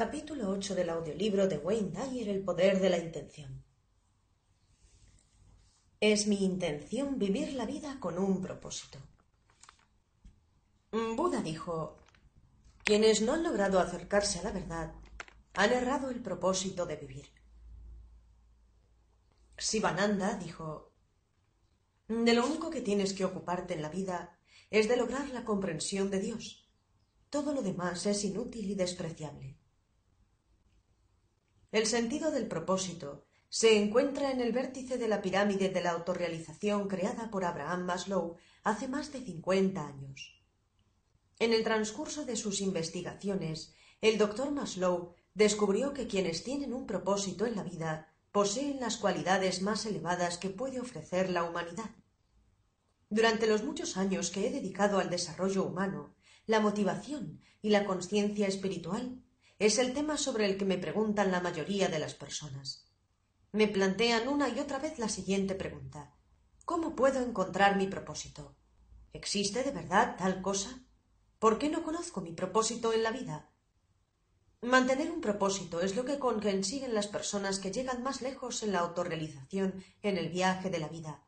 Capítulo 8 del audiolibro de Wayne Dyer El poder de la intención. Es mi intención vivir la vida con un propósito. Buda dijo, quienes no han logrado acercarse a la verdad han errado el propósito de vivir. Sivananda dijo, de lo único que tienes que ocuparte en la vida es de lograr la comprensión de Dios. Todo lo demás es inútil y despreciable. El sentido del propósito se encuentra en el vértice de la pirámide de la autorrealización creada por Abraham Maslow hace más de cincuenta años. En el transcurso de sus investigaciones, el doctor Maslow descubrió que quienes tienen un propósito en la vida poseen las cualidades más elevadas que puede ofrecer la humanidad. Durante los muchos años que he dedicado al desarrollo humano, la motivación y la conciencia espiritual es el tema sobre el que me preguntan la mayoría de las personas. Me plantean una y otra vez la siguiente pregunta. ¿Cómo puedo encontrar mi propósito? ¿Existe de verdad tal cosa? ¿Por qué no conozco mi propósito en la vida? Mantener un propósito es lo que consiguen las personas que llegan más lejos en la autorrealización en el viaje de la vida,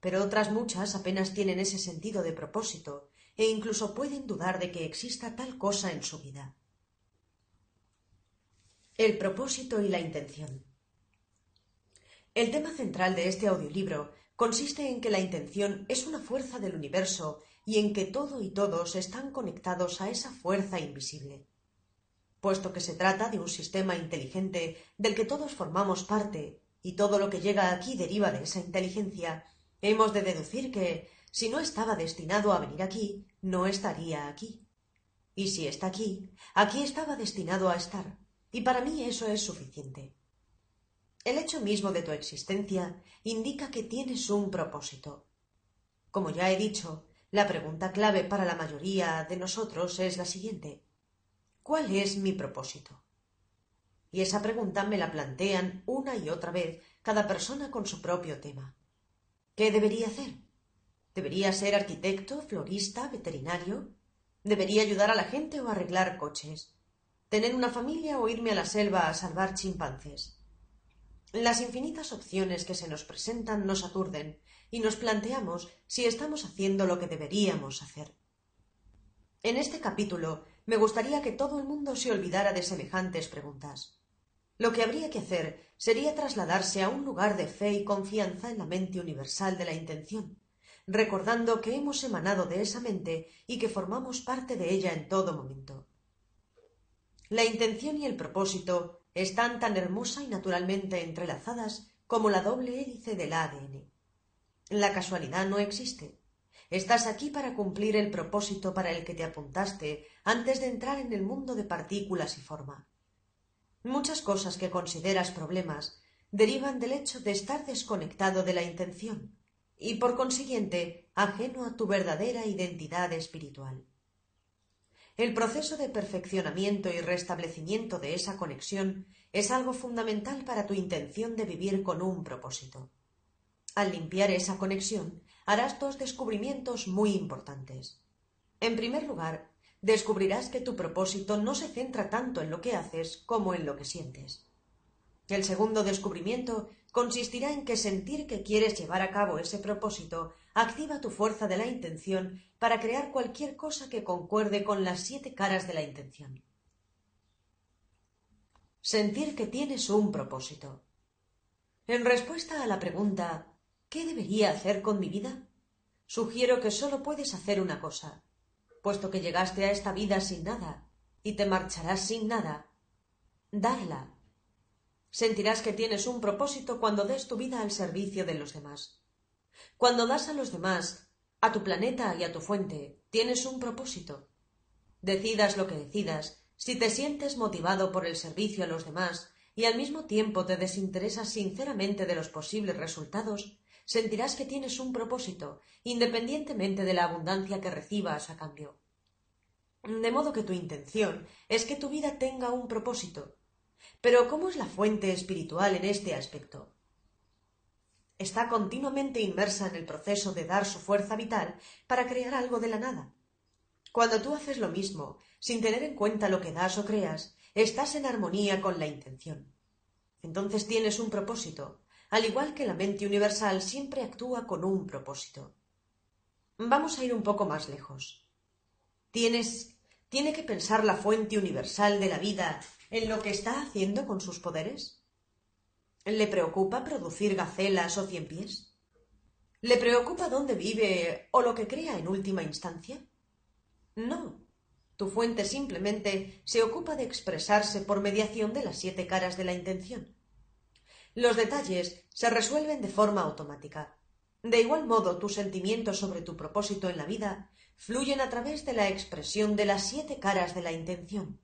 pero otras muchas apenas tienen ese sentido de propósito e incluso pueden dudar de que exista tal cosa en su vida. El propósito y la intención. El tema central de este audiolibro consiste en que la intención es una fuerza del universo y en que todo y todos están conectados a esa fuerza invisible. Puesto que se trata de un sistema inteligente del que todos formamos parte y todo lo que llega aquí deriva de esa inteligencia, hemos de deducir que, si no estaba destinado a venir aquí, no estaría aquí. Y si está aquí, aquí estaba destinado a estar y para mí eso es suficiente. El hecho mismo de tu existencia indica que tienes un propósito. Como ya he dicho, la pregunta clave para la mayoría de nosotros es la siguiente. ¿Cuál es mi propósito? Y esa pregunta me la plantean una y otra vez cada persona con su propio tema. ¿Qué debería hacer? ¿Debería ser arquitecto, florista, veterinario? ¿Debería ayudar a la gente o arreglar coches? Tener una familia o irme a la selva a salvar chimpancés. Las infinitas opciones que se nos presentan nos aturden y nos planteamos si estamos haciendo lo que deberíamos hacer. En este capítulo me gustaría que todo el mundo se olvidara de semejantes preguntas. Lo que habría que hacer sería trasladarse a un lugar de fe y confianza en la mente universal de la intención, recordando que hemos emanado de esa mente y que formamos parte de ella en todo momento. La intención y el propósito están tan hermosa y naturalmente entrelazadas como la doble hélice del ADN. La casualidad no existe. Estás aquí para cumplir el propósito para el que te apuntaste antes de entrar en el mundo de partículas y forma. Muchas cosas que consideras problemas derivan del hecho de estar desconectado de la intención y, por consiguiente, ajeno a tu verdadera identidad espiritual. El proceso de perfeccionamiento y restablecimiento de esa conexión es algo fundamental para tu intención de vivir con un propósito. Al limpiar esa conexión, harás dos descubrimientos muy importantes. En primer lugar, descubrirás que tu propósito no se centra tanto en lo que haces como en lo que sientes. El segundo descubrimiento consistirá en que sentir que quieres llevar a cabo ese propósito activa tu fuerza de la intención para crear cualquier cosa que concuerde con las siete caras de la intención. Sentir que tienes un propósito. En respuesta a la pregunta ¿qué debería hacer con mi vida? Sugiero que solo puedes hacer una cosa, puesto que llegaste a esta vida sin nada y te marcharás sin nada, darla sentirás que tienes un propósito cuando des tu vida al servicio de los demás. Cuando das a los demás, a tu planeta y a tu fuente, tienes un propósito. Decidas lo que decidas, si te sientes motivado por el servicio a los demás y al mismo tiempo te desinteresas sinceramente de los posibles resultados, sentirás que tienes un propósito, independientemente de la abundancia que recibas a cambio. De modo que tu intención es que tu vida tenga un propósito, pero ¿cómo es la fuente espiritual en este aspecto? Está continuamente inmersa en el proceso de dar su fuerza vital para crear algo de la nada. Cuando tú haces lo mismo, sin tener en cuenta lo que das o creas, estás en armonía con la intención. Entonces tienes un propósito, al igual que la mente universal siempre actúa con un propósito. Vamos a ir un poco más lejos. Tienes, tiene que pensar la fuente universal de la vida en lo que está haciendo con sus poderes. ¿Le preocupa producir gacelas o cien pies? ¿Le preocupa dónde vive o lo que crea en última instancia? No. Tu fuente simplemente se ocupa de expresarse por mediación de las siete caras de la intención. Los detalles se resuelven de forma automática. De igual modo, tus sentimientos sobre tu propósito en la vida fluyen a través de la expresión de las siete caras de la intención.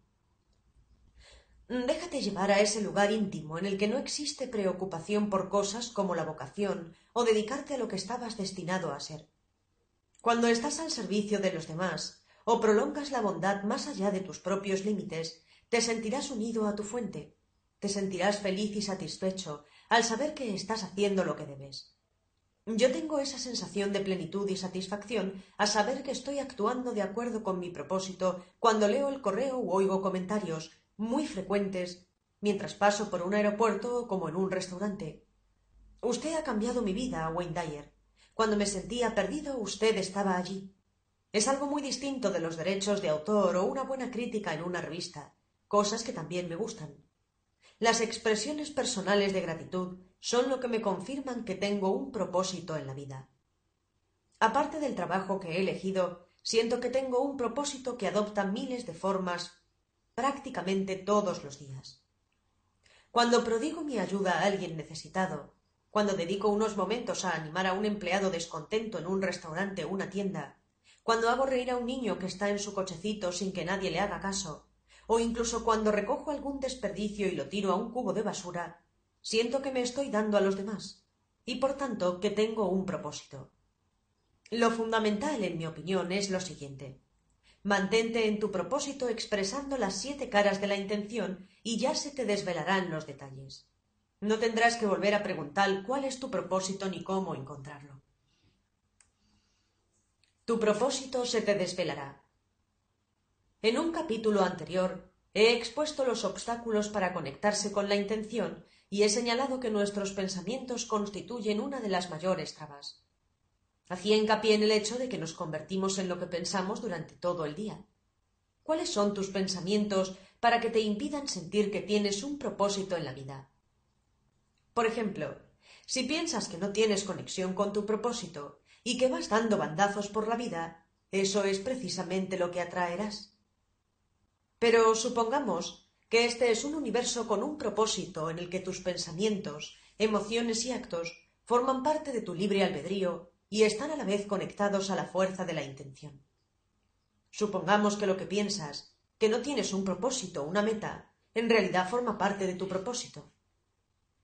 Déjate llevar a ese lugar íntimo en el que no existe preocupación por cosas como la vocación o dedicarte a lo que estabas destinado a ser. Cuando estás al servicio de los demás o prolongas la bondad más allá de tus propios límites, te sentirás unido a tu fuente, te sentirás feliz y satisfecho al saber que estás haciendo lo que debes. Yo tengo esa sensación de plenitud y satisfacción a saber que estoy actuando de acuerdo con mi propósito cuando leo el correo u oigo comentarios muy frecuentes mientras paso por un aeropuerto como en un restaurante. Usted ha cambiado mi vida, Wayne Dyer. Cuando me sentía perdido, usted estaba allí. Es algo muy distinto de los derechos de autor o una buena crítica en una revista, cosas que también me gustan. Las expresiones personales de gratitud son lo que me confirman que tengo un propósito en la vida. Aparte del trabajo que he elegido, siento que tengo un propósito que adopta miles de formas prácticamente todos los días. Cuando prodigo mi ayuda a alguien necesitado, cuando dedico unos momentos a animar a un empleado descontento en un restaurante o una tienda, cuando hago reír a un niño que está en su cochecito sin que nadie le haga caso, o incluso cuando recojo algún desperdicio y lo tiro a un cubo de basura, siento que me estoy dando a los demás, y por tanto que tengo un propósito. Lo fundamental, en mi opinión, es lo siguiente. Mantente en tu propósito expresando las siete caras de la intención y ya se te desvelarán los detalles. No tendrás que volver a preguntar cuál es tu propósito ni cómo encontrarlo. Tu propósito se te desvelará. En un capítulo anterior he expuesto los obstáculos para conectarse con la intención y he señalado que nuestros pensamientos constituyen una de las mayores trabas. Hacía hincapié en el hecho de que nos convertimos en lo que pensamos durante todo el día. ¿Cuáles son tus pensamientos para que te impidan sentir que tienes un propósito en la vida? Por ejemplo, si piensas que no tienes conexión con tu propósito y que vas dando bandazos por la vida, eso es precisamente lo que atraerás. Pero supongamos que este es un universo con un propósito en el que tus pensamientos, emociones y actos forman parte de tu libre albedrío y están a la vez conectados a la fuerza de la intención. Supongamos que lo que piensas, que no tienes un propósito, una meta, en realidad forma parte de tu propósito.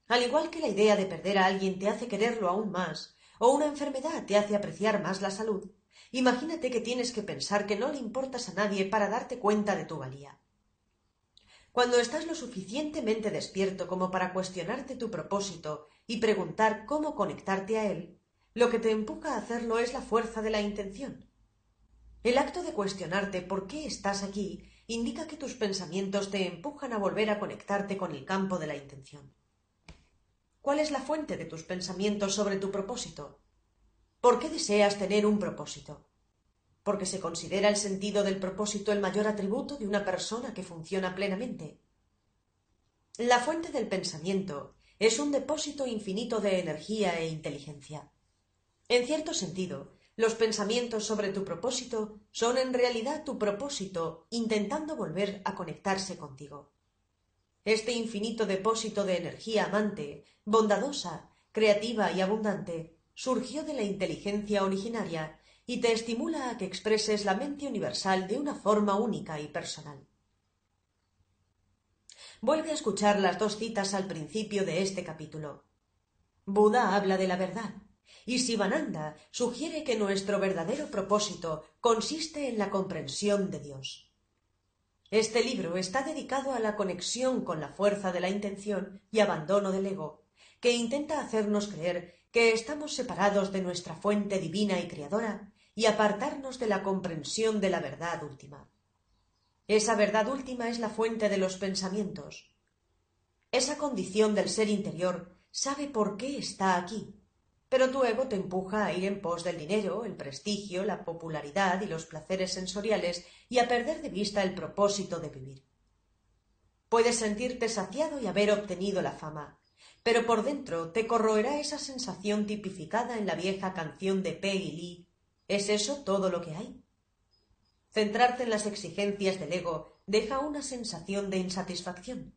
Al igual que la idea de perder a alguien te hace quererlo aún más, o una enfermedad te hace apreciar más la salud, imagínate que tienes que pensar que no le importas a nadie para darte cuenta de tu valía. Cuando estás lo suficientemente despierto como para cuestionarte tu propósito y preguntar cómo conectarte a él, lo que te empuja a hacerlo es la fuerza de la intención. El acto de cuestionarte por qué estás aquí indica que tus pensamientos te empujan a volver a conectarte con el campo de la intención. ¿Cuál es la fuente de tus pensamientos sobre tu propósito? ¿Por qué deseas tener un propósito? Porque se considera el sentido del propósito el mayor atributo de una persona que funciona plenamente. La fuente del pensamiento es un depósito infinito de energía e inteligencia. En cierto sentido, los pensamientos sobre tu propósito son en realidad tu propósito intentando volver a conectarse contigo. Este infinito depósito de energía amante, bondadosa, creativa y abundante surgió de la inteligencia originaria y te estimula a que expreses la mente universal de una forma única y personal. Vuelve a escuchar las dos citas al principio de este capítulo. Buda habla de la verdad, y Sivananda sugiere que nuestro verdadero propósito consiste en la comprensión de Dios. Este libro está dedicado a la conexión con la fuerza de la intención y abandono del ego, que intenta hacernos creer que estamos separados de nuestra fuente divina y creadora y apartarnos de la comprensión de la verdad última. Esa verdad última es la fuente de los pensamientos. Esa condición del ser interior sabe por qué está aquí, pero tu ego te empuja a ir en pos del dinero, el prestigio, la popularidad y los placeres sensoriales y a perder de vista el propósito de vivir. Puedes sentirte saciado y haber obtenido la fama, pero por dentro te corroerá esa sensación tipificada en la vieja canción de Peggy Lee ¿Es eso todo lo que hay? Centrarte en las exigencias del ego deja una sensación de insatisfacción.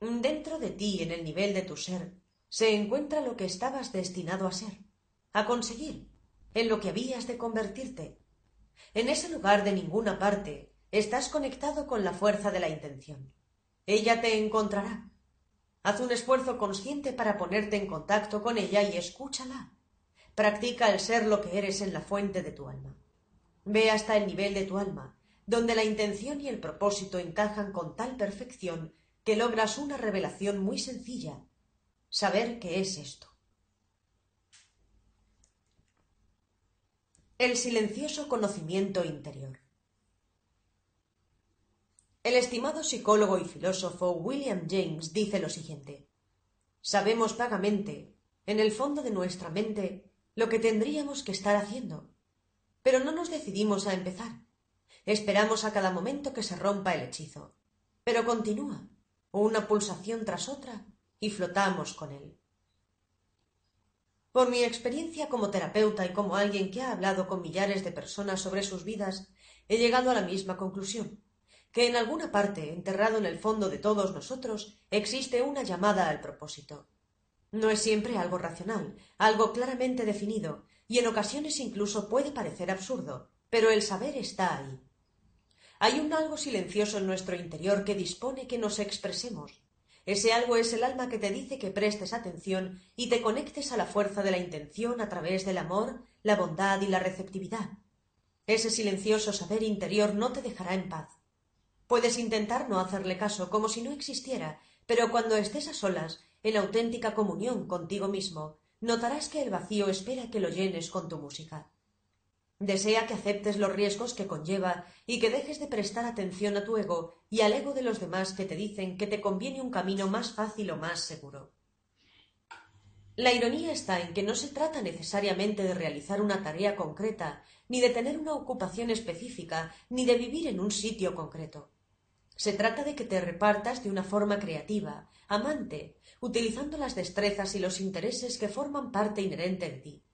Dentro de ti, en el nivel de tu ser, se encuentra lo que estabas destinado a ser, a conseguir, en lo que habías de convertirte. En ese lugar de ninguna parte estás conectado con la fuerza de la intención. Ella te encontrará. Haz un esfuerzo consciente para ponerte en contacto con ella y escúchala. Practica el ser lo que eres en la fuente de tu alma. Ve hasta el nivel de tu alma, donde la intención y el propósito encajan con tal perfección que logras una revelación muy sencilla, saber qué es esto. El silencioso conocimiento interior. El estimado psicólogo y filósofo William James dice lo siguiente Sabemos vagamente, en el fondo de nuestra mente, lo que tendríamos que estar haciendo, pero no nos decidimos a empezar. Esperamos a cada momento que se rompa el hechizo, pero continúa, una pulsación tras otra, y flotamos con él. Por mi experiencia como terapeuta y como alguien que ha hablado con millares de personas sobre sus vidas, he llegado a la misma conclusión, que en alguna parte, enterrado en el fondo de todos nosotros, existe una llamada al propósito. No es siempre algo racional, algo claramente definido, y en ocasiones incluso puede parecer absurdo, pero el saber está ahí. Hay un algo silencioso en nuestro interior que dispone que nos expresemos. Ese algo es el alma que te dice que prestes atención y te conectes a la fuerza de la intención a través del amor, la bondad y la receptividad. Ese silencioso saber interior no te dejará en paz. Puedes intentar no hacerle caso como si no existiera, pero cuando estés a solas en auténtica comunión contigo mismo, notarás que el vacío espera que lo llenes con tu música. Desea que aceptes los riesgos que conlleva y que dejes de prestar atención a tu ego y al ego de los demás que te dicen que te conviene un camino más fácil o más seguro. La ironía está en que no se trata necesariamente de realizar una tarea concreta, ni de tener una ocupación específica, ni de vivir en un sitio concreto. Se trata de que te repartas de una forma creativa, amante, utilizando las destrezas y los intereses que forman parte inherente de ti.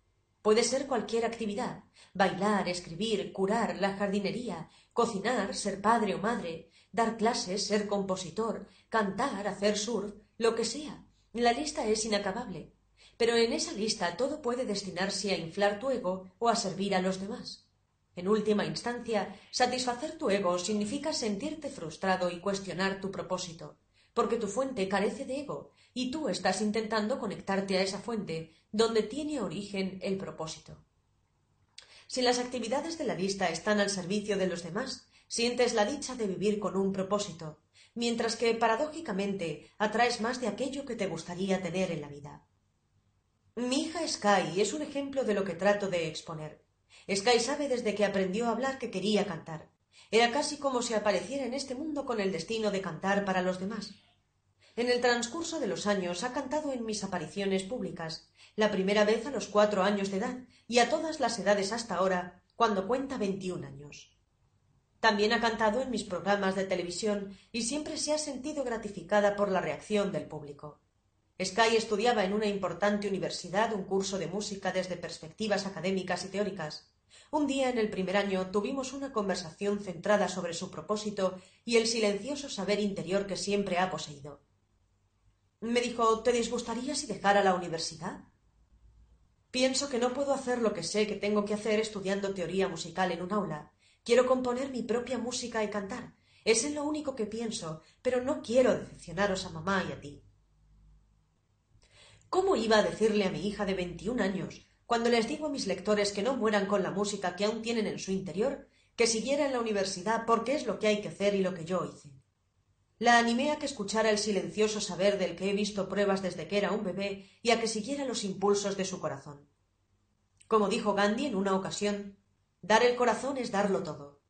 Puede ser cualquier actividad, bailar, escribir, curar, la jardinería, cocinar, ser padre o madre, dar clases, ser compositor, cantar, hacer surf, lo que sea. La lista es inacabable. Pero en esa lista todo puede destinarse a inflar tu ego o a servir a los demás. En última instancia, satisfacer tu ego significa sentirte frustrado y cuestionar tu propósito, porque tu fuente carece de ego y tú estás intentando conectarte a esa fuente donde tiene origen el propósito. Si las actividades de la lista están al servicio de los demás, sientes la dicha de vivir con un propósito, mientras que paradójicamente atraes más de aquello que te gustaría tener en la vida. Mi hija Sky es un ejemplo de lo que trato de exponer. Sky sabe desde que aprendió a hablar que quería cantar. Era casi como si apareciera en este mundo con el destino de cantar para los demás. En el transcurso de los años ha cantado en mis apariciones públicas, la primera vez a los cuatro años de edad y a todas las edades hasta ahora, cuando cuenta veintiún años. También ha cantado en mis programas de televisión y siempre se ha sentido gratificada por la reacción del público. Sky estudiaba en una importante universidad un curso de música desde perspectivas académicas y teóricas. Un día en el primer año tuvimos una conversación centrada sobre su propósito y el silencioso saber interior que siempre ha poseído. Me dijo ¿Te disgustaría si dejara la universidad? Pienso que no puedo hacer lo que sé que tengo que hacer estudiando teoría musical en un aula. Quiero componer mi propia música y cantar. Es en lo único que pienso, pero no quiero decepcionaros a mamá y a ti. ¿Cómo iba a decirle a mi hija de veintiún años cuando les digo a mis lectores que no mueran con la música que aún tienen en su interior, que siguiera en la universidad porque es lo que hay que hacer y lo que yo hice. La animé a que escuchara el silencioso saber del que he visto pruebas desde que era un bebé y a que siguiera los impulsos de su corazón. Como dijo Gandhi en una ocasión, dar el corazón es darlo todo.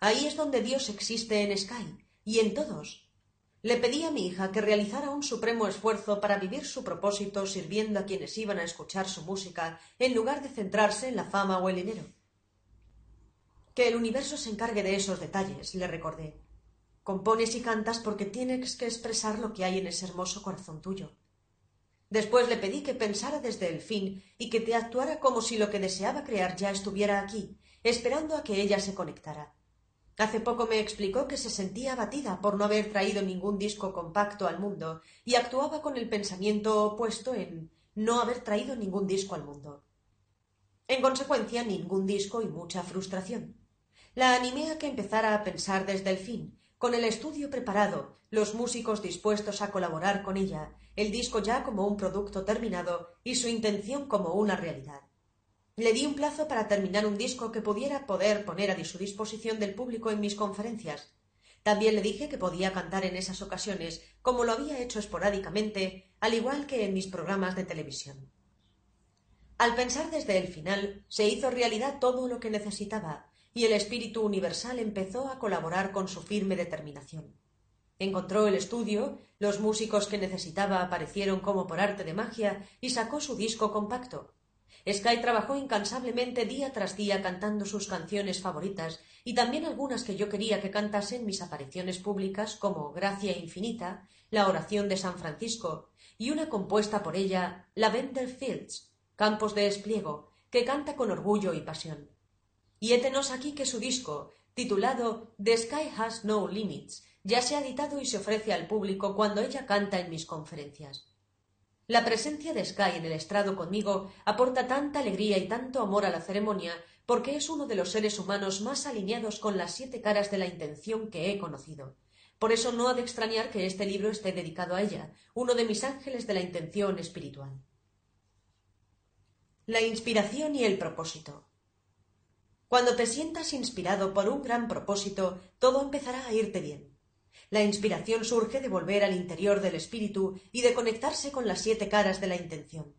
Ahí es donde Dios existe en Sky y en todos. Le pedí a mi hija que realizara un supremo esfuerzo para vivir su propósito sirviendo a quienes iban a escuchar su música en lugar de centrarse en la fama o el dinero. Que el universo se encargue de esos detalles, le recordé. Compones y cantas porque tienes que expresar lo que hay en ese hermoso corazón tuyo. Después le pedí que pensara desde el fin y que te actuara como si lo que deseaba crear ya estuviera aquí, esperando a que ella se conectara. Hace poco me explicó que se sentía abatida por no haber traído ningún disco compacto al mundo y actuaba con el pensamiento opuesto en no haber traído ningún disco al mundo. En consecuencia, ningún disco y mucha frustración. La animé a que empezara a pensar desde el fin, con el estudio preparado, los músicos dispuestos a colaborar con ella, el disco ya como un producto terminado y su intención como una realidad. Le di un plazo para terminar un disco que pudiera poder poner a su disposición del público en mis conferencias. También le dije que podía cantar en esas ocasiones, como lo había hecho esporádicamente, al igual que en mis programas de televisión. Al pensar desde el final, se hizo realidad todo lo que necesitaba, y el espíritu universal empezó a colaborar con su firme determinación. Encontró el estudio, los músicos que necesitaba aparecieron como por arte de magia y sacó su disco compacto. Sky trabajó incansablemente día tras día cantando sus canciones favoritas y también algunas que yo quería que cantasen mis apariciones públicas como Gracia Infinita, La Oración de San Francisco y una compuesta por ella, Lavender Fields, Campos de Espliego, que canta con orgullo y pasión. Y hétenos aquí que su disco, titulado The Sky Has No Limits, ya se ha editado y se ofrece al público cuando ella canta en mis conferencias. La presencia de Sky en el estrado conmigo aporta tanta alegría y tanto amor a la ceremonia porque es uno de los seres humanos más alineados con las siete caras de la intención que he conocido. Por eso no ha de extrañar que este libro esté dedicado a ella, uno de mis ángeles de la intención espiritual. La inspiración y el propósito. Cuando te sientas inspirado por un gran propósito, todo empezará a irte bien. La inspiración surge de volver al interior del espíritu y de conectarse con las siete caras de la intención.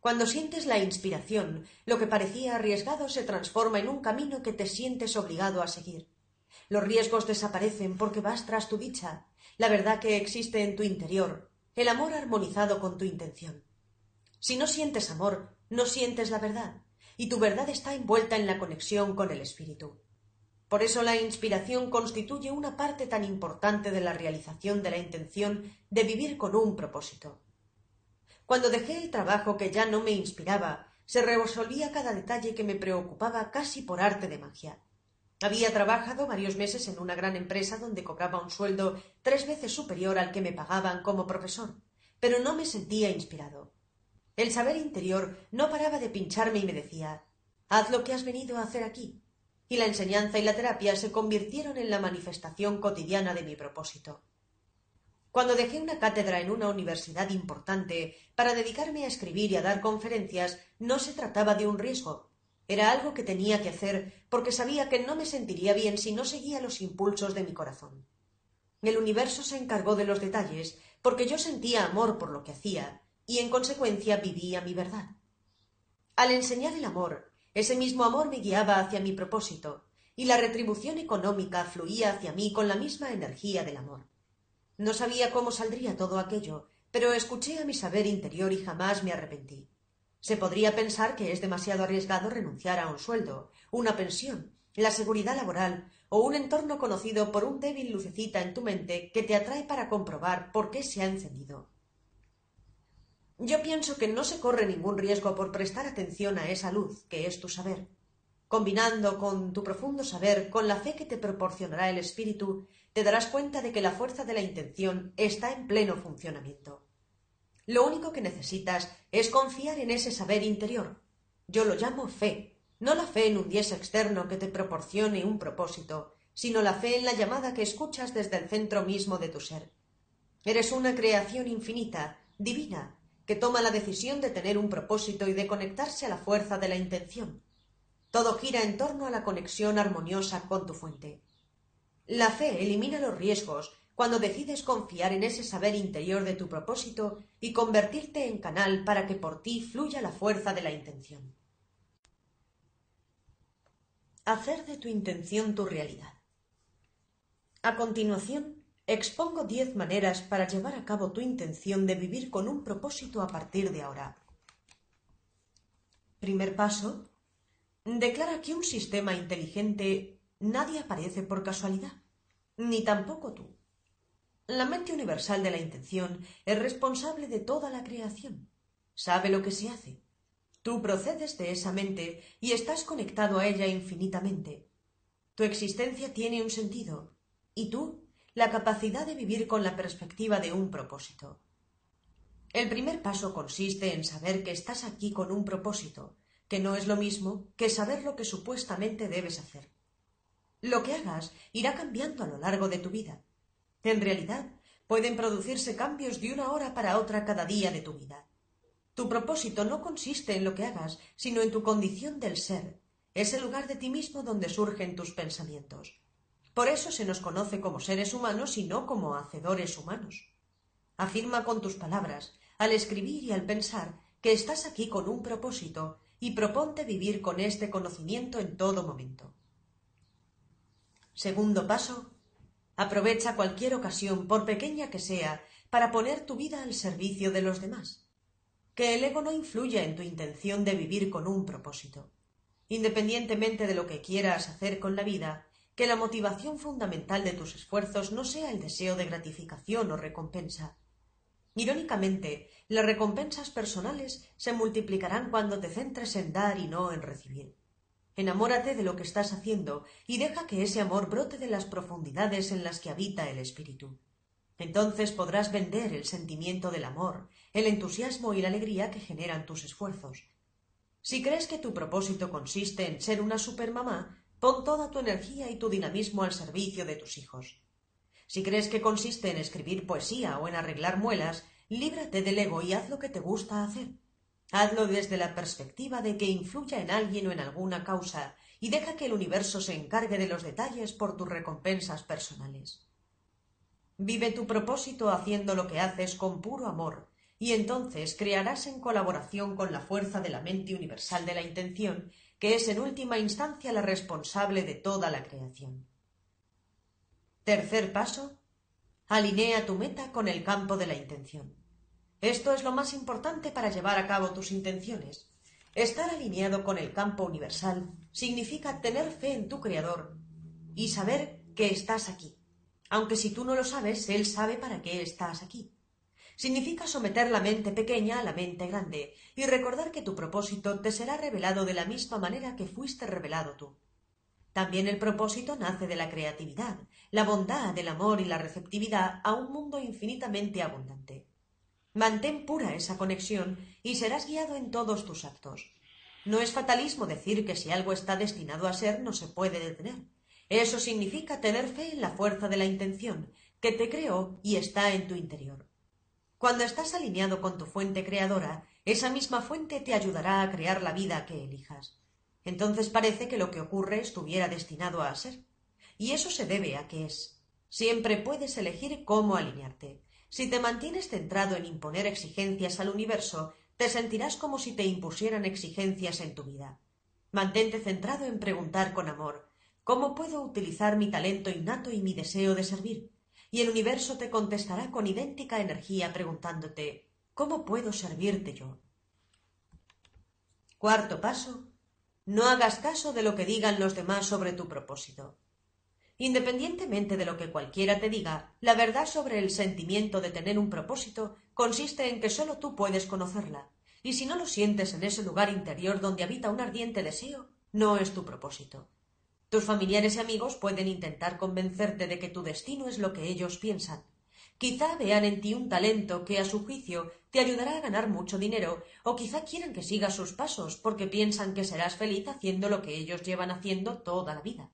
Cuando sientes la inspiración, lo que parecía arriesgado se transforma en un camino que te sientes obligado a seguir. Los riesgos desaparecen porque vas tras tu dicha, la verdad que existe en tu interior, el amor armonizado con tu intención. Si no sientes amor, no sientes la verdad, y tu verdad está envuelta en la conexión con el espíritu. Por eso la inspiración constituye una parte tan importante de la realización de la intención de vivir con un propósito. Cuando dejé el trabajo que ya no me inspiraba, se resolvía cada detalle que me preocupaba casi por arte de magia. Había trabajado varios meses en una gran empresa donde cobraba un sueldo tres veces superior al que me pagaban como profesor, pero no me sentía inspirado. El saber interior no paraba de pincharme y me decía Haz lo que has venido a hacer aquí y la enseñanza y la terapia se convirtieron en la manifestación cotidiana de mi propósito. Cuando dejé una cátedra en una universidad importante para dedicarme a escribir y a dar conferencias, no se trataba de un riesgo. Era algo que tenía que hacer porque sabía que no me sentiría bien si no seguía los impulsos de mi corazón. El universo se encargó de los detalles porque yo sentía amor por lo que hacía y en consecuencia vivía mi verdad. Al enseñar el amor, ese mismo amor me guiaba hacia mi propósito, y la retribución económica fluía hacia mí con la misma energía del amor. No sabía cómo saldría todo aquello, pero escuché a mi saber interior y jamás me arrepentí. Se podría pensar que es demasiado arriesgado renunciar a un sueldo, una pensión, la seguridad laboral o un entorno conocido por un débil lucecita en tu mente que te atrae para comprobar por qué se ha encendido. Yo pienso que no se corre ningún riesgo por prestar atención a esa luz que es tu saber. Combinando con tu profundo saber con la fe que te proporcionará el espíritu, te darás cuenta de que la fuerza de la intención está en pleno funcionamiento. Lo único que necesitas es confiar en ese saber interior. Yo lo llamo fe, no la fe en un dios externo que te proporcione un propósito, sino la fe en la llamada que escuchas desde el centro mismo de tu ser. Eres una creación infinita, divina, que toma la decisión de tener un propósito y de conectarse a la fuerza de la intención. Todo gira en torno a la conexión armoniosa con tu fuente. La fe elimina los riesgos cuando decides confiar en ese saber interior de tu propósito y convertirte en canal para que por ti fluya la fuerza de la intención. Hacer de tu intención tu realidad. A continuación, expongo diez maneras para llevar a cabo tu intención de vivir con un propósito a partir de ahora. Primer paso. Declara que un sistema inteligente nadie aparece por casualidad, ni tampoco tú. La mente universal de la intención es responsable de toda la creación. Sabe lo que se hace. Tú procedes de esa mente y estás conectado a ella infinitamente. Tu existencia tiene un sentido y tú la capacidad de vivir con la perspectiva de un propósito. El primer paso consiste en saber que estás aquí con un propósito, que no es lo mismo que saber lo que supuestamente debes hacer. Lo que hagas irá cambiando a lo largo de tu vida. En realidad, pueden producirse cambios de una hora para otra cada día de tu vida. Tu propósito no consiste en lo que hagas, sino en tu condición del ser, ese lugar de ti mismo donde surgen tus pensamientos. Por eso se nos conoce como seres humanos y no como hacedores humanos. Afirma con tus palabras, al escribir y al pensar, que estás aquí con un propósito y proponte vivir con este conocimiento en todo momento. Segundo paso. Aprovecha cualquier ocasión, por pequeña que sea, para poner tu vida al servicio de los demás. Que el ego no influya en tu intención de vivir con un propósito. Independientemente de lo que quieras hacer con la vida, que la motivación fundamental de tus esfuerzos no sea el deseo de gratificación o recompensa. Irónicamente, las recompensas personales se multiplicarán cuando te centres en dar y no en recibir. Enamórate de lo que estás haciendo y deja que ese amor brote de las profundidades en las que habita el espíritu. Entonces podrás vender el sentimiento del amor, el entusiasmo y la alegría que generan tus esfuerzos. Si crees que tu propósito consiste en ser una supermamá, Pon toda tu energía y tu dinamismo al servicio de tus hijos. Si crees que consiste en escribir poesía o en arreglar muelas, líbrate del ego y haz lo que te gusta hacer. Hazlo desde la perspectiva de que influya en alguien o en alguna causa y deja que el universo se encargue de los detalles por tus recompensas personales. Vive tu propósito haciendo lo que haces con puro amor, y entonces crearás en colaboración con la fuerza de la mente universal de la intención que es en última instancia la responsable de toda la creación. Tercer paso. Alinea tu meta con el campo de la intención. Esto es lo más importante para llevar a cabo tus intenciones. Estar alineado con el campo universal significa tener fe en tu Creador y saber que estás aquí. Aunque si tú no lo sabes, Él sabe para qué estás aquí significa someter la mente pequeña a la mente grande y recordar que tu propósito te será revelado de la misma manera que fuiste revelado tú. También el propósito nace de la creatividad, la bondad, el amor y la receptividad a un mundo infinitamente abundante. Mantén pura esa conexión y serás guiado en todos tus actos. No es fatalismo decir que si algo está destinado a ser no se puede detener. Eso significa tener fe en la fuerza de la intención, que te creó y está en tu interior. Cuando estás alineado con tu fuente creadora, esa misma fuente te ayudará a crear la vida que elijas. Entonces parece que lo que ocurre estuviera destinado a ser. Y eso se debe a que es. Siempre puedes elegir cómo alinearte. Si te mantienes centrado en imponer exigencias al universo, te sentirás como si te impusieran exigencias en tu vida. Mantente centrado en preguntar con amor ¿Cómo puedo utilizar mi talento innato y mi deseo de servir? Y el universo te contestará con idéntica energía preguntándote ¿Cómo puedo servirte yo? Cuarto paso. No hagas caso de lo que digan los demás sobre tu propósito. Independientemente de lo que cualquiera te diga, la verdad sobre el sentimiento de tener un propósito consiste en que sólo tú puedes conocerla, y si no lo sientes en ese lugar interior donde habita un ardiente deseo, no es tu propósito. Tus familiares y amigos pueden intentar convencerte de que tu destino es lo que ellos piensan. Quizá vean en ti un talento que, a su juicio, te ayudará a ganar mucho dinero, o quizá quieran que sigas sus pasos porque piensan que serás feliz haciendo lo que ellos llevan haciendo toda la vida.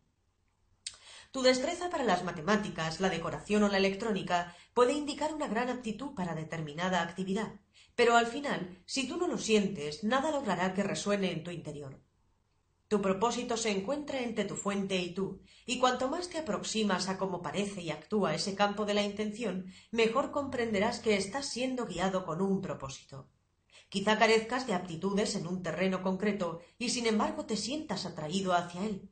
Tu destreza para las matemáticas, la decoración o la electrónica puede indicar una gran aptitud para determinada actividad, pero al final, si tú no lo sientes, nada logrará que resuene en tu interior. Tu propósito se encuentra entre tu fuente y tú, y cuanto más te aproximas a cómo parece y actúa ese campo de la intención, mejor comprenderás que estás siendo guiado con un propósito. Quizá carezcas de aptitudes en un terreno concreto y sin embargo te sientas atraído hacia él.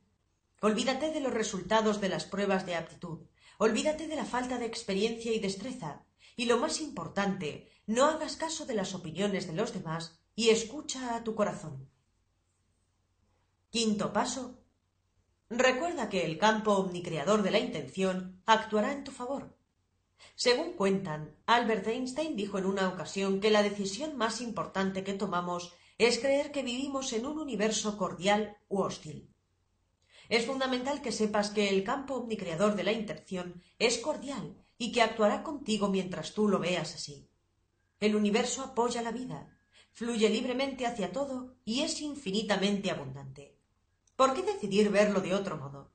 Olvídate de los resultados de las pruebas de aptitud. Olvídate de la falta de experiencia y destreza. Y lo más importante, no hagas caso de las opiniones de los demás y escucha a tu corazón. Quinto paso. Recuerda que el campo omnicreador de la intención actuará en tu favor. Según cuentan, Albert Einstein dijo en una ocasión que la decisión más importante que tomamos es creer que vivimos en un universo cordial u hostil. Es fundamental que sepas que el campo omnicreador de la intención es cordial y que actuará contigo mientras tú lo veas así. El universo apoya la vida, fluye libremente hacia todo y es infinitamente abundante. ¿Por qué decidir verlo de otro modo?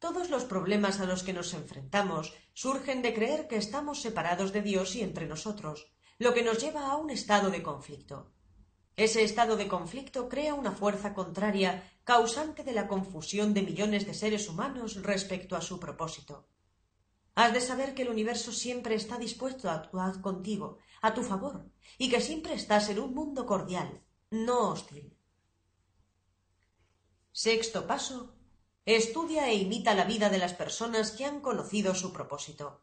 Todos los problemas a los que nos enfrentamos surgen de creer que estamos separados de Dios y entre nosotros, lo que nos lleva a un estado de conflicto. Ese estado de conflicto crea una fuerza contraria causante de la confusión de millones de seres humanos respecto a su propósito. Has de saber que el universo siempre está dispuesto a actuar contigo, a tu favor, y que siempre estás en un mundo cordial, no hostil. Sexto paso. Estudia e imita la vida de las personas que han conocido su propósito.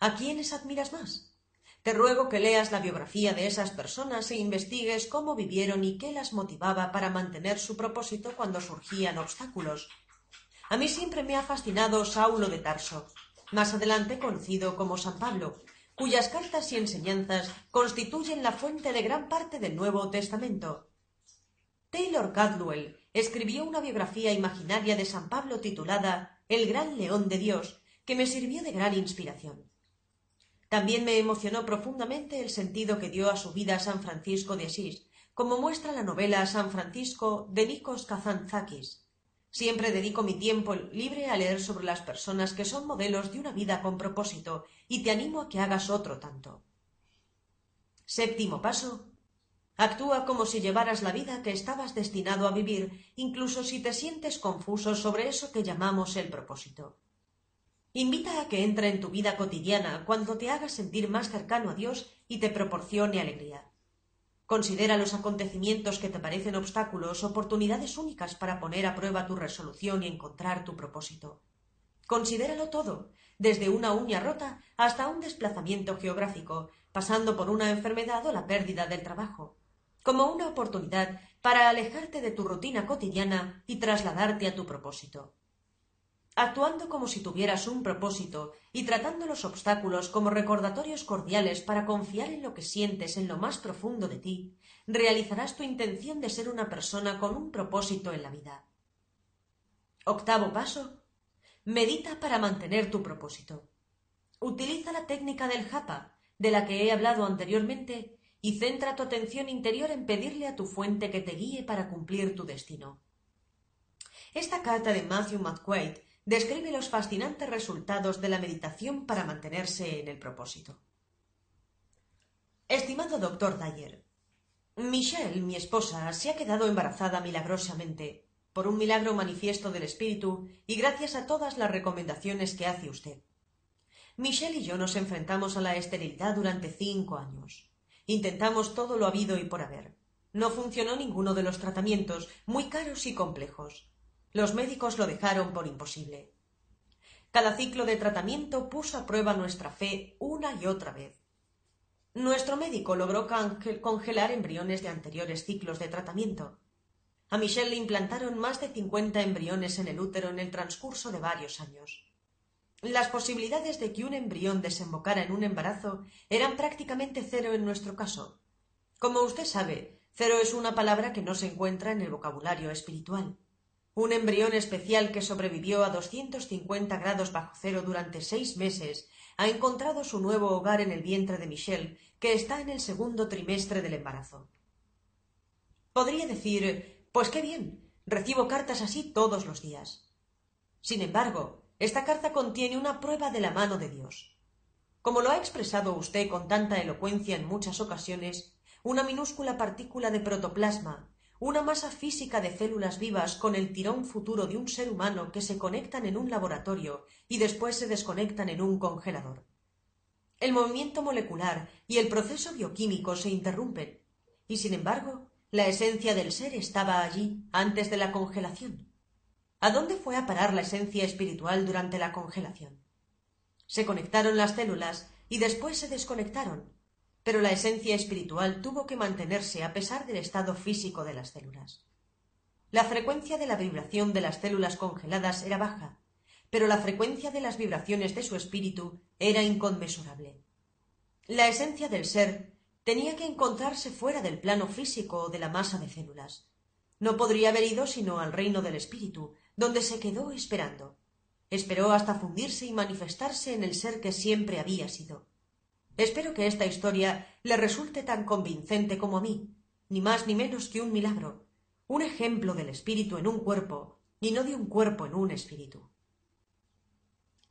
¿A quiénes admiras más? Te ruego que leas la biografía de esas personas e investigues cómo vivieron y qué las motivaba para mantener su propósito cuando surgían obstáculos. A mí siempre me ha fascinado Saulo de Tarso, más adelante conocido como San Pablo, cuyas cartas y enseñanzas constituyen la fuente de gran parte del Nuevo Testamento. Taylor Cadwell escribió una biografía imaginaria de San Pablo titulada El Gran León de Dios, que me sirvió de gran inspiración. También me emocionó profundamente el sentido que dio a su vida San Francisco de Asís, como muestra la novela San Francisco de Nikos Kazantzakis. Siempre dedico mi tiempo libre a leer sobre las personas que son modelos de una vida con propósito y te animo a que hagas otro tanto. Séptimo paso. Actúa como si llevaras la vida que estabas destinado a vivir, incluso si te sientes confuso sobre eso que llamamos el propósito. Invita a que entre en tu vida cotidiana cuando te haga sentir más cercano a Dios y te proporcione alegría. Considera los acontecimientos que te parecen obstáculos oportunidades únicas para poner a prueba tu resolución y encontrar tu propósito. Considéralo todo, desde una uña rota hasta un desplazamiento geográfico, pasando por una enfermedad o la pérdida del trabajo, como una oportunidad para alejarte de tu rutina cotidiana y trasladarte a tu propósito. Actuando como si tuvieras un propósito y tratando los obstáculos como recordatorios cordiales para confiar en lo que sientes en lo más profundo de ti, realizarás tu intención de ser una persona con un propósito en la vida. Octavo paso. Medita para mantener tu propósito. Utiliza la técnica del japa, de la que he hablado anteriormente, y centra tu atención interior en pedirle a tu fuente que te guíe para cumplir tu destino. Esta carta de Matthew McQuaid describe los fascinantes resultados de la meditación para mantenerse en el propósito. Estimado doctor Dyer, Michelle, mi esposa, se ha quedado embarazada milagrosamente, por un milagro manifiesto del espíritu y gracias a todas las recomendaciones que hace usted. Michelle y yo nos enfrentamos a la esterilidad durante cinco años. Intentamos todo lo habido y por haber. No funcionó ninguno de los tratamientos, muy caros y complejos. Los médicos lo dejaron por imposible. Cada ciclo de tratamiento puso a prueba nuestra fe una y otra vez. Nuestro médico logró congelar embriones de anteriores ciclos de tratamiento. A Michelle le implantaron más de cincuenta embriones en el útero en el transcurso de varios años. Las posibilidades de que un embrión desembocara en un embarazo eran prácticamente cero en nuestro caso. Como usted sabe, cero es una palabra que no se encuentra en el vocabulario espiritual. Un embrión especial que sobrevivió a 250 grados bajo cero durante seis meses ha encontrado su nuevo hogar en el vientre de Michelle, que está en el segundo trimestre del embarazo. Podría decir, pues qué bien, recibo cartas así todos los días. Sin embargo, esta carta contiene una prueba de la mano de Dios. Como lo ha expresado usted con tanta elocuencia en muchas ocasiones, una minúscula partícula de protoplasma, una masa física de células vivas con el tirón futuro de un ser humano que se conectan en un laboratorio y después se desconectan en un congelador. El movimiento molecular y el proceso bioquímico se interrumpen, y sin embargo, la esencia del ser estaba allí antes de la congelación. ¿A dónde fue a parar la esencia espiritual durante la congelación? Se conectaron las células y después se desconectaron, pero la esencia espiritual tuvo que mantenerse a pesar del estado físico de las células. La frecuencia de la vibración de las células congeladas era baja, pero la frecuencia de las vibraciones de su espíritu era inconmensurable. La esencia del ser tenía que encontrarse fuera del plano físico o de la masa de células. No podría haber ido sino al reino del espíritu, donde se quedó esperando. Esperó hasta fundirse y manifestarse en el ser que siempre había sido. Espero que esta historia le resulte tan convincente como a mí, ni más ni menos que un milagro, un ejemplo del espíritu en un cuerpo y no de un cuerpo en un espíritu.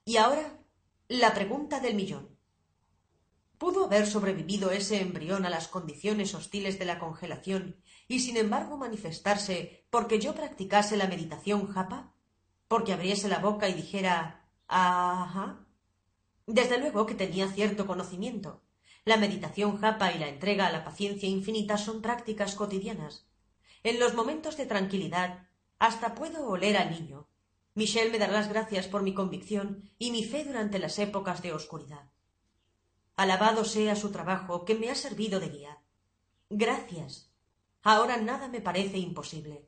Y ahora la pregunta del millón. ¿Pudo haber sobrevivido ese embrión a las condiciones hostiles de la congelación y sin embargo manifestarse porque yo practicase la meditación japa? porque abriese la boca y dijera ajá. Desde luego que tenía cierto conocimiento. La meditación japa y la entrega a la paciencia infinita son prácticas cotidianas. En los momentos de tranquilidad hasta puedo oler al niño. Michel me dará las gracias por mi convicción y mi fe durante las épocas de oscuridad. Alabado sea su trabajo que me ha servido de guía. Gracias. Ahora nada me parece imposible.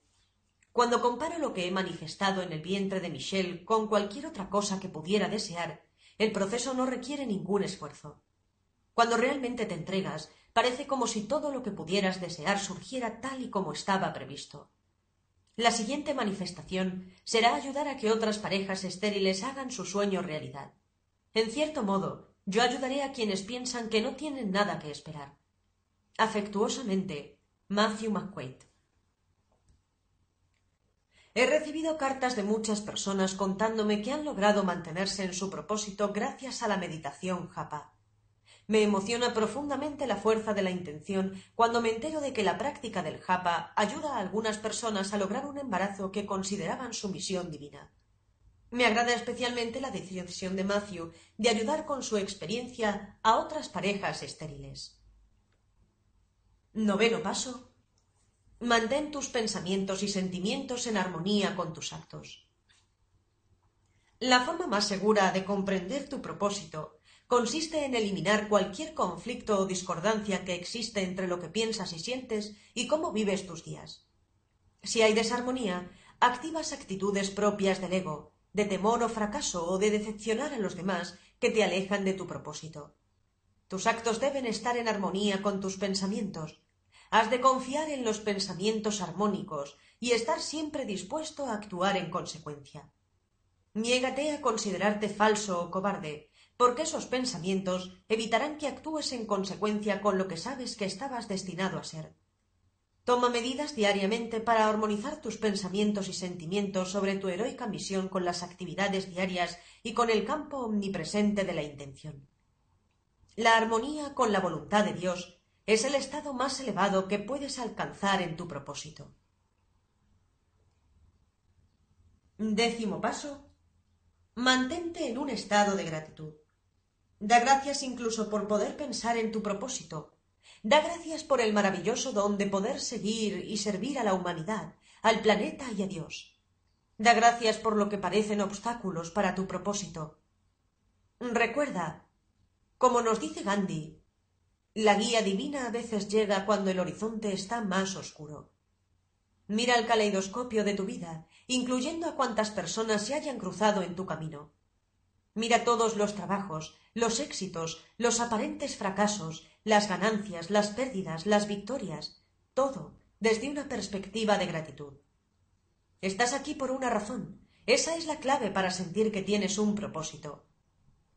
Cuando comparo lo que he manifestado en el vientre de Michel con cualquier otra cosa que pudiera desear, el proceso no requiere ningún esfuerzo. Cuando realmente te entregas, parece como si todo lo que pudieras desear surgiera tal y como estaba previsto. La siguiente manifestación será ayudar a que otras parejas estériles hagan su sueño realidad. En cierto modo, yo ayudaré a quienes piensan que no tienen nada que esperar. Afectuosamente, Matthew McQuaid. He recibido cartas de muchas personas contándome que han logrado mantenerse en su propósito gracias a la meditación japa. Me emociona profundamente la fuerza de la intención cuando me entero de que la práctica del japa ayuda a algunas personas a lograr un embarazo que consideraban su misión divina. Me agrada especialmente la decisión de Matthew de ayudar con su experiencia a otras parejas estériles. Noveno paso Mantén tus pensamientos y sentimientos en armonía con tus actos. La forma más segura de comprender tu propósito consiste en eliminar cualquier conflicto o discordancia que existe entre lo que piensas y sientes y cómo vives tus días. Si hay desarmonía, activas actitudes propias del ego, de temor o fracaso o de decepcionar a los demás que te alejan de tu propósito. Tus actos deben estar en armonía con tus pensamientos, Has de confiar en los pensamientos armónicos y estar siempre dispuesto a actuar en consecuencia. Niégate a considerarte falso o cobarde, porque esos pensamientos evitarán que actúes en consecuencia con lo que sabes que estabas destinado a ser. Toma medidas diariamente para armonizar tus pensamientos y sentimientos sobre tu heroica misión con las actividades diarias y con el campo omnipresente de la intención. La armonía con la voluntad de Dios es el estado más elevado que puedes alcanzar en tu propósito. Décimo paso. Mantente en un estado de gratitud. Da gracias incluso por poder pensar en tu propósito. Da gracias por el maravilloso don de poder seguir y servir a la humanidad, al planeta y a Dios. Da gracias por lo que parecen obstáculos para tu propósito. Recuerda, como nos dice Gandhi, la guía divina a veces llega cuando el horizonte está más oscuro. Mira el caleidoscopio de tu vida, incluyendo a cuantas personas se hayan cruzado en tu camino. Mira todos los trabajos, los éxitos, los aparentes fracasos, las ganancias, las pérdidas, las victorias, todo desde una perspectiva de gratitud. Estás aquí por una razón. Esa es la clave para sentir que tienes un propósito.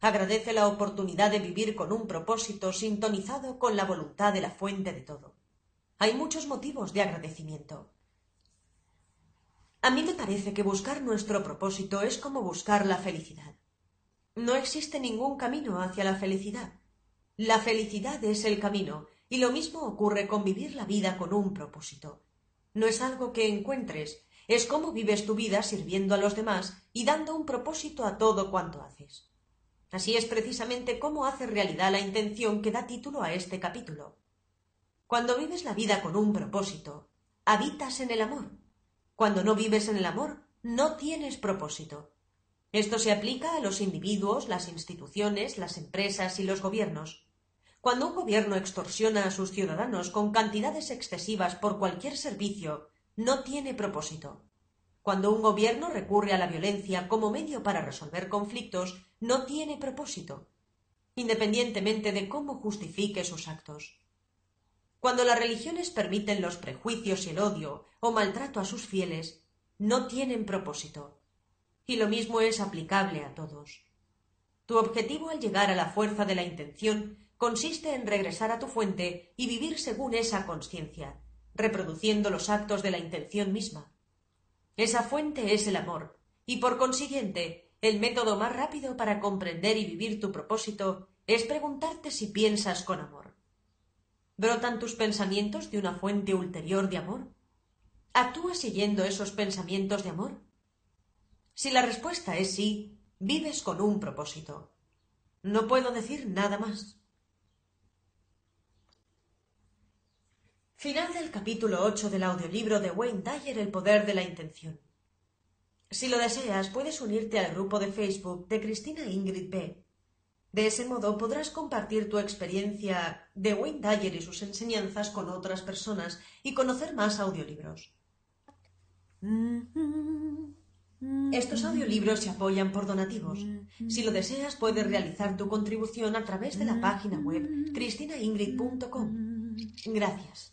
Agradece la oportunidad de vivir con un propósito sintonizado con la voluntad de la fuente de todo. Hay muchos motivos de agradecimiento. A mí me parece que buscar nuestro propósito es como buscar la felicidad. No existe ningún camino hacia la felicidad. La felicidad es el camino, y lo mismo ocurre con vivir la vida con un propósito. No es algo que encuentres, es cómo vives tu vida sirviendo a los demás y dando un propósito a todo cuanto haces. Así es precisamente cómo hace realidad la intención que da título a este capítulo. Cuando vives la vida con un propósito, habitas en el amor. Cuando no vives en el amor, no tienes propósito. Esto se aplica a los individuos, las instituciones, las empresas y los gobiernos. Cuando un gobierno extorsiona a sus ciudadanos con cantidades excesivas por cualquier servicio, no tiene propósito. Cuando un gobierno recurre a la violencia como medio para resolver conflictos, no tiene propósito, independientemente de cómo justifique sus actos. Cuando las religiones permiten los prejuicios y el odio o maltrato a sus fieles, no tienen propósito. Y lo mismo es aplicable a todos. Tu objetivo al llegar a la fuerza de la intención consiste en regresar a tu fuente y vivir según esa conciencia, reproduciendo los actos de la intención misma. Esa fuente es el amor, y por consiguiente, el método más rápido para comprender y vivir tu propósito es preguntarte si piensas con amor. ¿Brotan tus pensamientos de una fuente ulterior de amor? ¿Actúas siguiendo esos pensamientos de amor? Si la respuesta es sí, vives con un propósito. No puedo decir nada más. Final del capítulo 8 del audiolibro de Wayne Dyer El poder de la intención. Si lo deseas, puedes unirte al grupo de Facebook de Cristina Ingrid B. De ese modo podrás compartir tu experiencia de Wayne Dyer y sus enseñanzas con otras personas y conocer más audiolibros. Estos audiolibros se apoyan por donativos. Si lo deseas, puedes realizar tu contribución a través de la página web cristinaingrid.com. Gracias.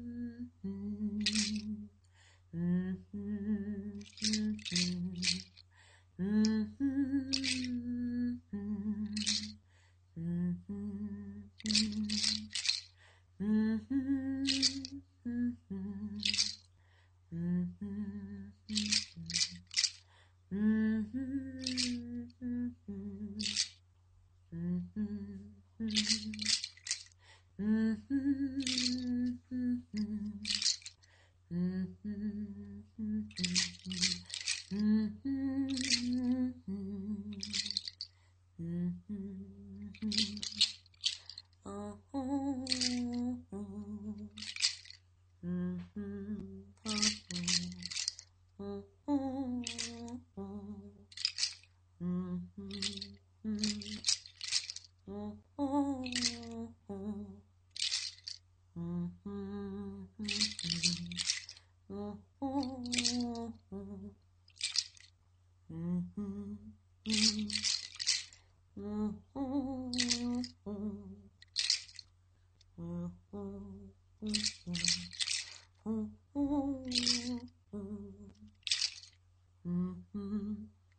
Mm-hmm.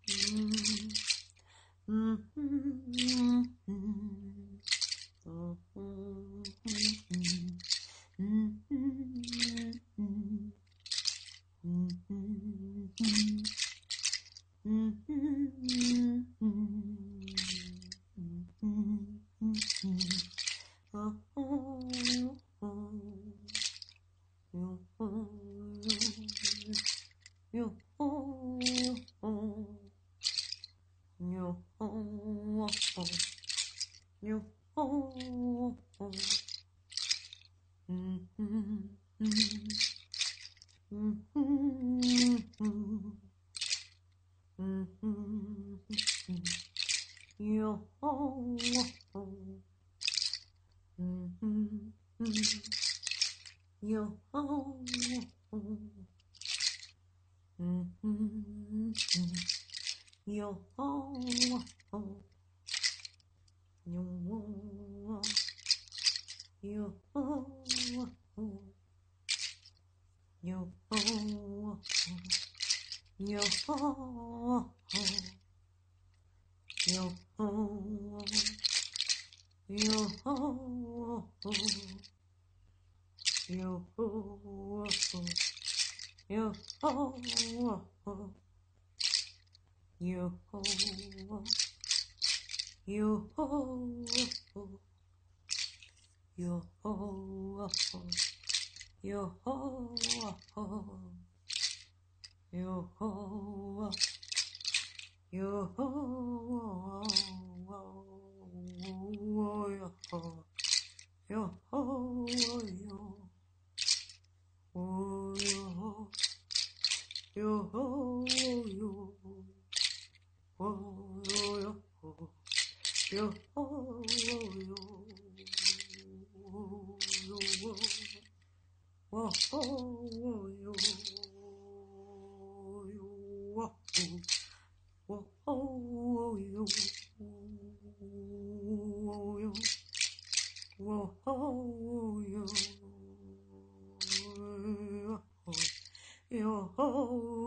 Mm-hmm. Yo ho, yo ho, yo ho, yo ho, yo ho, yo ho, yo ho, yo ho, yo ho. yo ho. Whoa. oh.